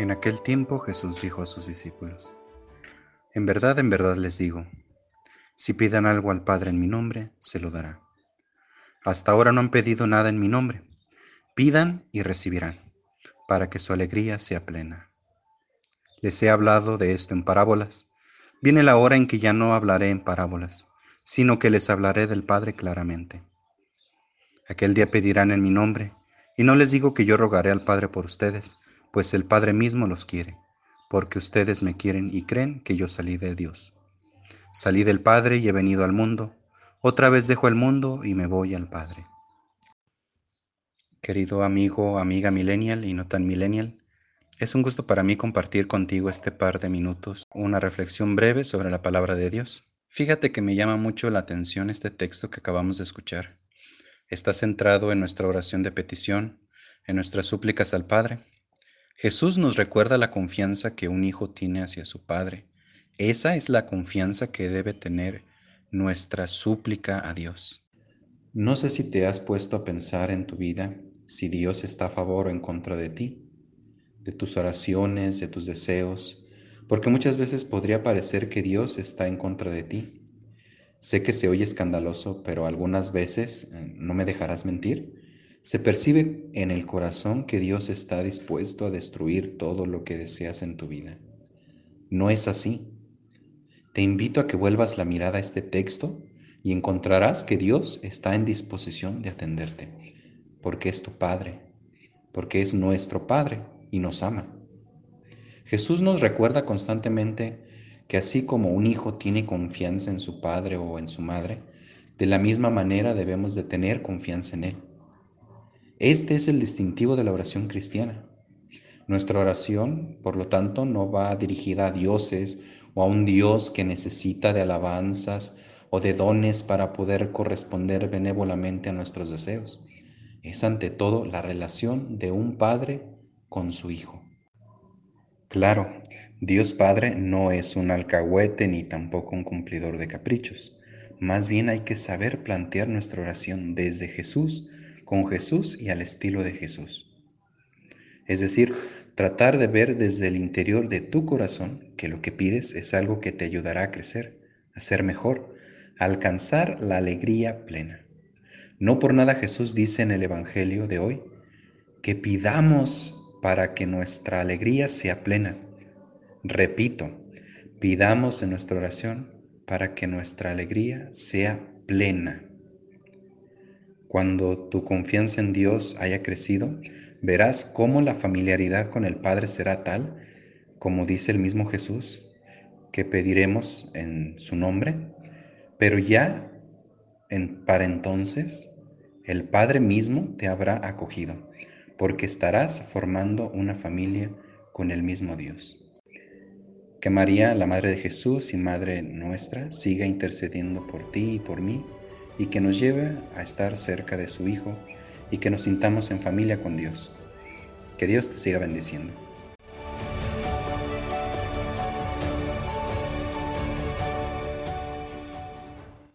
En aquel tiempo Jesús dijo a sus discípulos, En verdad, en verdad les digo, si pidan algo al Padre en mi nombre, se lo dará. Hasta ahora no han pedido nada en mi nombre. Pidan y recibirán, para que su alegría sea plena. Les he hablado de esto en parábolas. Viene la hora en que ya no hablaré en parábolas, sino que les hablaré del Padre claramente. Aquel día pedirán en mi nombre, y no les digo que yo rogaré al Padre por ustedes, pues el Padre mismo los quiere, porque ustedes me quieren y creen que yo salí de Dios. Salí del Padre y he venido al mundo, otra vez dejo el mundo y me voy al Padre. Querido amigo, amiga millennial y no tan millennial, es un gusto para mí compartir contigo este par de minutos, una reflexión breve sobre la palabra de Dios. Fíjate que me llama mucho la atención este texto que acabamos de escuchar. Está centrado en nuestra oración de petición, en nuestras súplicas al Padre, Jesús nos recuerda la confianza que un hijo tiene hacia su Padre. Esa es la confianza que debe tener nuestra súplica a Dios. No sé si te has puesto a pensar en tu vida si Dios está a favor o en contra de ti, de tus oraciones, de tus deseos, porque muchas veces podría parecer que Dios está en contra de ti. Sé que se oye escandaloso, pero algunas veces, eh, no me dejarás mentir, se percibe en el corazón que Dios está dispuesto a destruir todo lo que deseas en tu vida. No es así. Te invito a que vuelvas la mirada a este texto y encontrarás que Dios está en disposición de atenderte, porque es tu Padre, porque es nuestro Padre y nos ama. Jesús nos recuerda constantemente que así como un hijo tiene confianza en su padre o en su madre, de la misma manera debemos de tener confianza en Él. Este es el distintivo de la oración cristiana. Nuestra oración, por lo tanto, no va dirigida a dioses o a un Dios que necesita de alabanzas o de dones para poder corresponder benévolamente a nuestros deseos. Es ante todo la relación de un padre con su hijo. Claro, Dios Padre no es un alcahuete ni tampoco un cumplidor de caprichos. Más bien hay que saber plantear nuestra oración desde Jesús con Jesús y al estilo de Jesús. Es decir, tratar de ver desde el interior de tu corazón que lo que pides es algo que te ayudará a crecer, a ser mejor, a alcanzar la alegría plena. No por nada Jesús dice en el Evangelio de hoy que pidamos para que nuestra alegría sea plena. Repito, pidamos en nuestra oración para que nuestra alegría sea plena. Cuando tu confianza en Dios haya crecido, verás cómo la familiaridad con el Padre será tal, como dice el mismo Jesús, que pediremos en su nombre, pero ya para entonces el Padre mismo te habrá acogido, porque estarás formando una familia con el mismo Dios. Que María, la Madre de Jesús y Madre nuestra, siga intercediendo por ti y por mí y que nos lleve a estar cerca de su Hijo y que nos sintamos en familia con Dios. Que Dios te siga bendiciendo.